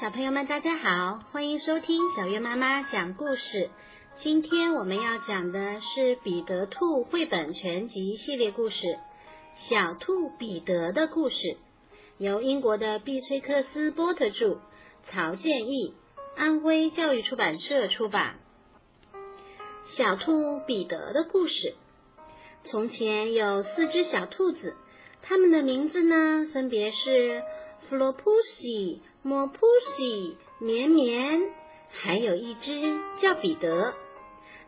小朋友们，大家好，欢迎收听小月妈妈讲故事。今天我们要讲的是《彼得兔》绘本全集系列故事《小兔彼得的故事》，由英国的碧崔克斯波特著，曹建义，安徽教育出版社出版。小兔彼得的故事。从前有四只小兔子，它们的名字呢，分别是弗洛普西、莫普西、绵绵，还有一只叫彼得。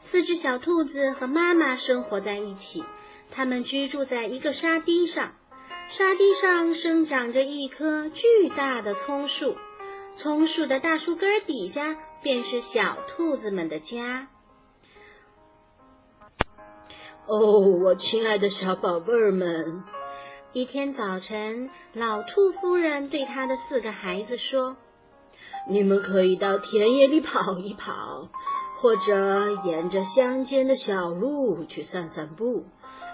四只小兔子和妈妈生活在一起，它们居住在一个沙堤上，沙堤上生长着一棵巨大的葱树，葱树的大树根底下便是小兔子们的家。哦，我亲爱的小宝贝儿们！一天早晨，老兔夫人对她的四个孩子说：“你们可以到田野里跑一跑，或者沿着乡间的小路去散散步。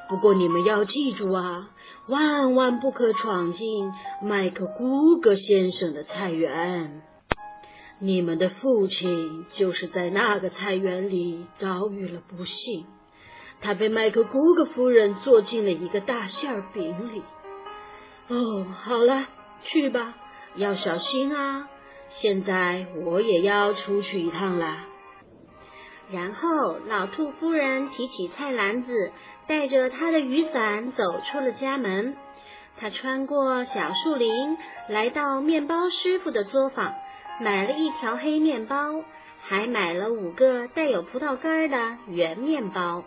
不过你们要记住啊，万万不可闯进麦克古格先生的菜园。你们的父亲就是在那个菜园里遭遇了不幸。”他被麦克古格夫人做进了一个大馅饼里。哦，好了，去吧，要小心啊！现在我也要出去一趟啦。然后，老兔夫人提起菜篮子，带着她的雨伞走出了家门。她穿过小树林，来到面包师傅的作坊，买了一条黑面包，还买了五个带有葡萄干的圆面包。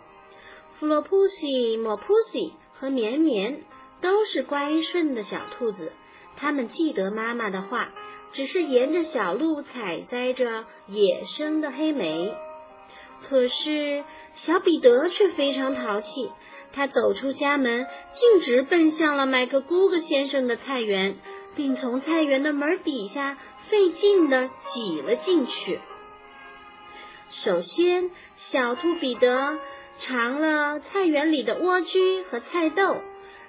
弗洛普西、莫普西和绵绵都是乖顺的小兔子，它们记得妈妈的话，只是沿着小路采摘着野生的黑莓。可是小彼得却非常淘气，他走出家门，径直奔向了麦克姑格先生的菜园，并从菜园的门底下费劲地挤了进去。首先，小兔彼得。尝了菜园里的莴苣和菜豆，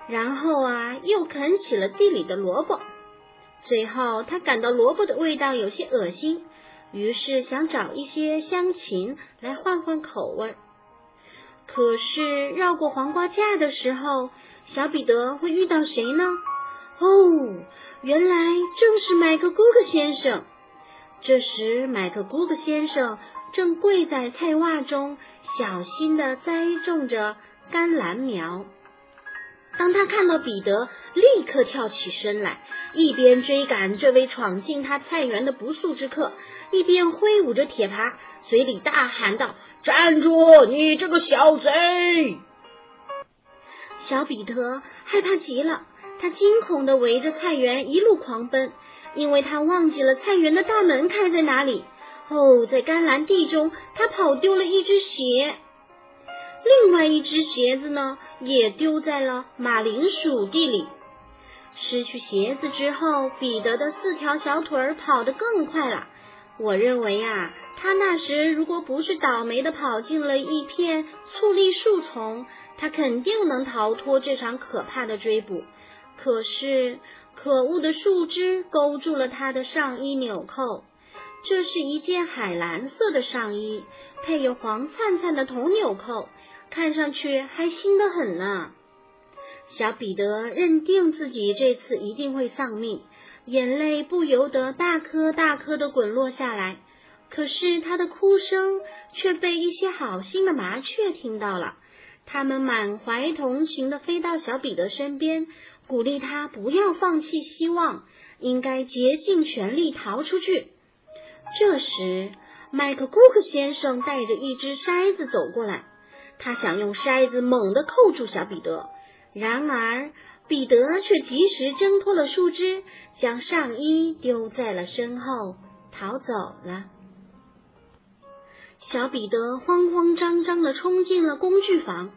然后啊，又啃起了地里的萝卜。最后，他感到萝卜的味道有些恶心，于是想找一些香芹来换换口味。可是绕过黄瓜架的时候，小彼得会遇到谁呢？哦，原来正是麦克古克先生。这时，麦克古克先生正跪在菜洼中。小心地栽种着甘蓝苗。当他看到彼得，立刻跳起身来，一边追赶这位闯进他菜园的不速之客，一边挥舞着铁耙，嘴里大喊道：“站住，你这个小贼！”小彼得害怕极了，他惊恐地围着菜园一路狂奔，因为他忘记了菜园的大门开在哪里。哦，在甘蓝地中，他跑丢了一只鞋，另外一只鞋子呢，也丢在了马铃薯地里。失去鞋子之后，彼得的四条小腿儿跑得更快了。我认为啊，他那时如果不是倒霉的跑进了一片醋栗树丛，他肯定能逃脱这场可怕的追捕。可是，可恶的树枝勾住了他的上衣纽扣。这是一件海蓝色的上衣，配有黄灿灿的铜纽扣，看上去还新得很呢。小彼得认定自己这次一定会丧命，眼泪不由得大颗大颗的滚落下来。可是他的哭声却被一些好心的麻雀听到了，他们满怀同情的飞到小彼得身边，鼓励他不要放弃希望，应该竭尽全力逃出去。这时，麦克古克先生带着一只筛子走过来，他想用筛子猛地扣住小彼得，然而彼得却及时挣脱了树枝，将上衣丢在了身后，逃走了。小彼得慌慌张张地冲进了工具房，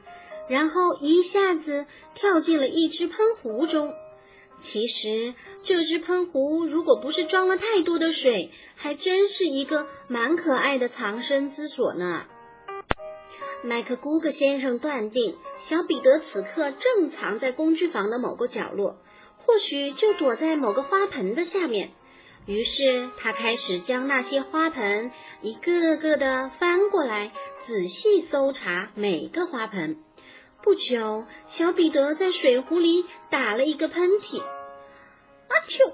然后一下子跳进了一只喷壶中。其实这只喷壶如果不是装了太多的水，还真是一个蛮可爱的藏身之所呢。麦克古格先生断定，小彼得此刻正藏在工具房的某个角落，或许就躲在某个花盆的下面。于是他开始将那些花盆一个个的翻过来，仔细搜查每个花盆。不久，小彼得在水壶里打了一个喷嚏，阿嚏！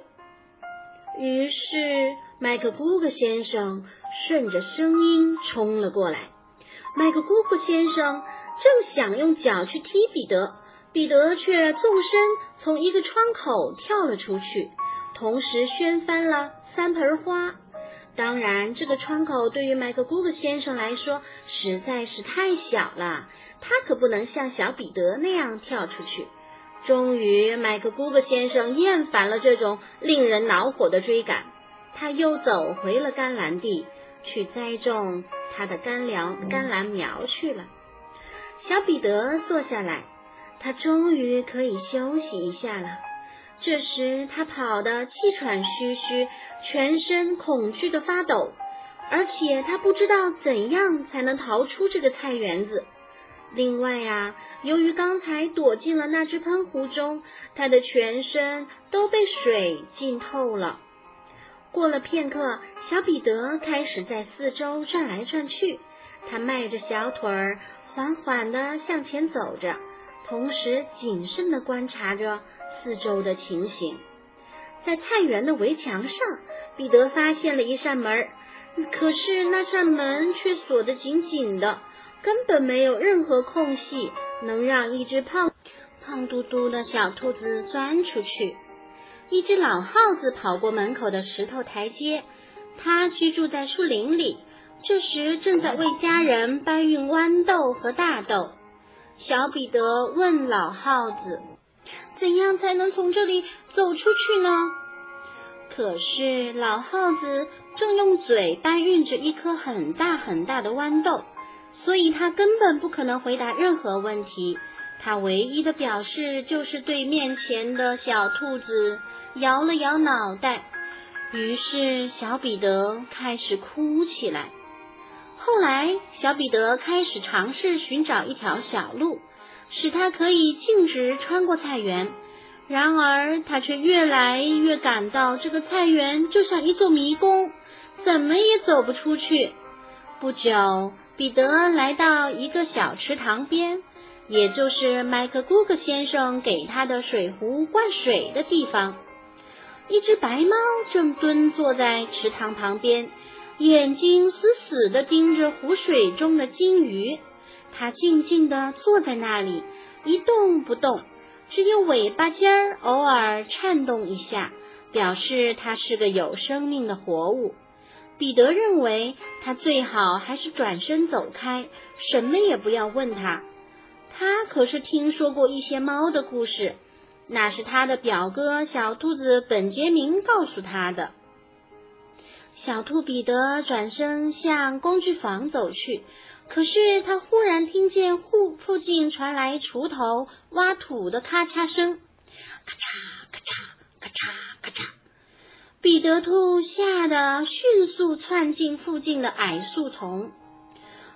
于是麦克姑姑先生顺着声音冲了过来。麦克姑姑先生正想用脚去踢彼得，彼得却纵身从一个窗口跳了出去。同时掀翻了三盆花。当然，这个窗口对于麦克姑姑先生来说实在是太小了，他可不能像小彼得那样跳出去。终于，麦克姑姑先生厌烦了这种令人恼火的追赶，他又走回了甘蓝地，去栽种他的干粮甘蓝苗去了。小彼得坐下来，他终于可以休息一下了。这时，他跑得气喘吁吁，全身恐惧的发抖，而且他不知道怎样才能逃出这个菜园子。另外呀，由于刚才躲进了那只喷壶中，他的全身都被水浸透了。过了片刻，小彼得开始在四周转来转去，他迈着小腿儿，缓缓地向前走着。同时谨慎地观察着四周的情形，在菜园的围墙上，彼得发现了一扇门，可是那扇门却锁得紧紧的，根本没有任何空隙能让一只胖胖嘟嘟的小兔子钻出去。一只老耗子跑过门口的石头台阶，它居住在树林里，这时正在为家人搬运豌豆和大豆。小彼得问老耗子：“怎样才能从这里走出去呢？”可是老耗子正用嘴搬运着一颗很大很大的豌豆，所以他根本不可能回答任何问题。他唯一的表示就是对面前的小兔子摇了摇脑袋。于是小彼得开始哭起来。后来，小彼得开始尝试寻找一条小路，使他可以径直穿过菜园。然而，他却越来越感到这个菜园就像一座迷宫，怎么也走不出去。不久，彼得来到一个小池塘边，也就是麦克姑克先生给他的水壶灌水的地方。一只白猫正蹲坐在池塘旁边。眼睛死死地盯着湖水中的金鱼，它静静地坐在那里一动不动，只有尾巴尖儿偶尔颤动一下，表示它是个有生命的活物。彼得认为他最好还是转身走开，什么也不要问他。他可是听说过一些猫的故事，那是他的表哥小兔子本杰明告诉他的。小兔彼得转身向工具房走去，可是他忽然听见户附近传来锄头挖土的咔嚓声，咔嚓咔嚓咔嚓咔嚓。彼得兔吓得迅速窜进附近的矮树丛，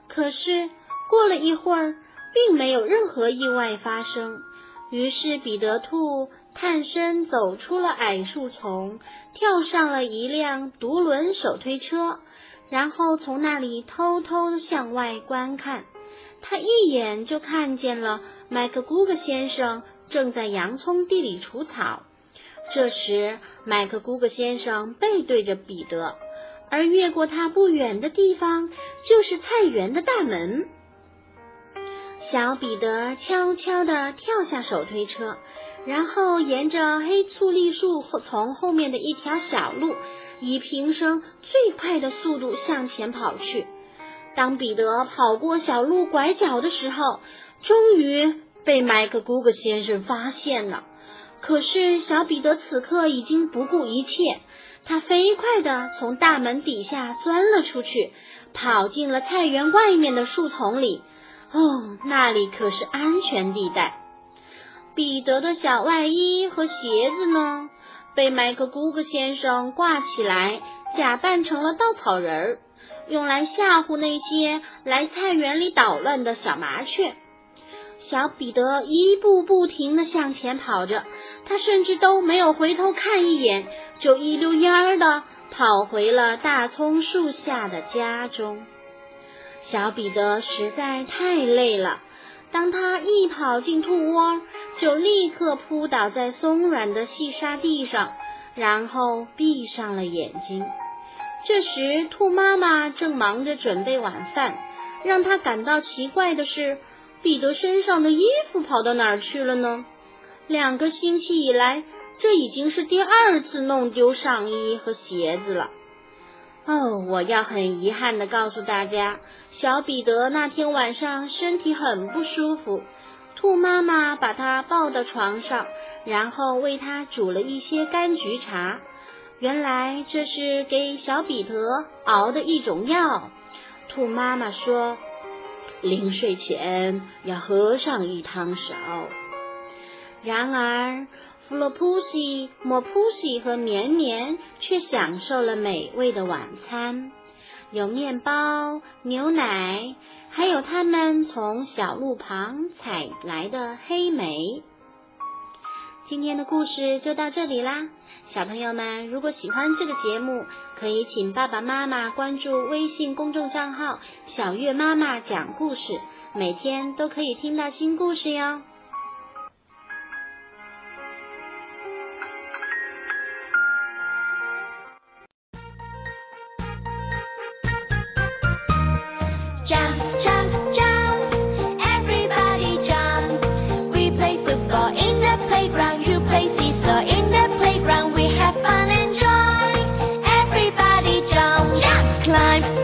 可是过了一会儿，并没有任何意外发生。于是彼得兔。探身走出了矮树丛，跳上了一辆独轮手推车，然后从那里偷偷向外观看。他一眼就看见了麦克姑格先生正在洋葱地里除草。这时，麦克姑格先生背对着彼得，而越过他不远的地方就是菜园的大门。小彼得悄悄地跳下手推车。然后沿着黑醋栗树后从后面的一条小路，以平生最快的速度向前跑去。当彼得跑过小路拐角的时候，终于被麦克姑格先生发现了。可是小彼得此刻已经不顾一切，他飞快地从大门底下钻了出去，跑进了菜园外面的树丛里。哦，那里可是安全地带。彼得的小外衣和鞋子呢，被麦克姑格先生挂起来，假扮成了稻草人儿，用来吓唬那些来菜园里捣乱的小麻雀。小彼得一步不停地向前跑着，他甚至都没有回头看一眼，就一溜烟儿的跑回了大葱树下的家中。小彼得实在太累了，当他一跑进兔窝，就立刻扑倒在松软的细沙地上，然后闭上了眼睛。这时，兔妈妈正忙着准备晚饭，让他感到奇怪的是。彼得身上的衣服跑到哪儿去了呢？两个星期以来，这已经是第二次弄丢上衣和鞋子了。哦，我要很遗憾的告诉大家，小彼得那天晚上身体很不舒服。兔妈妈把他抱到床上，然后为他煮了一些柑橘茶。原来这是给小彼得熬的一种药。兔妈妈说。临睡前要喝上一汤勺。然而，弗洛普西、莫普西和绵绵却享受了美味的晚餐，有面包、牛奶，还有他们从小路旁采来的黑莓。今天的故事就到这里啦。小朋友们，如果喜欢这个节目，可以请爸爸妈妈关注微信公众账号“小月妈妈讲故事”，每天都可以听到新故事哟。Time.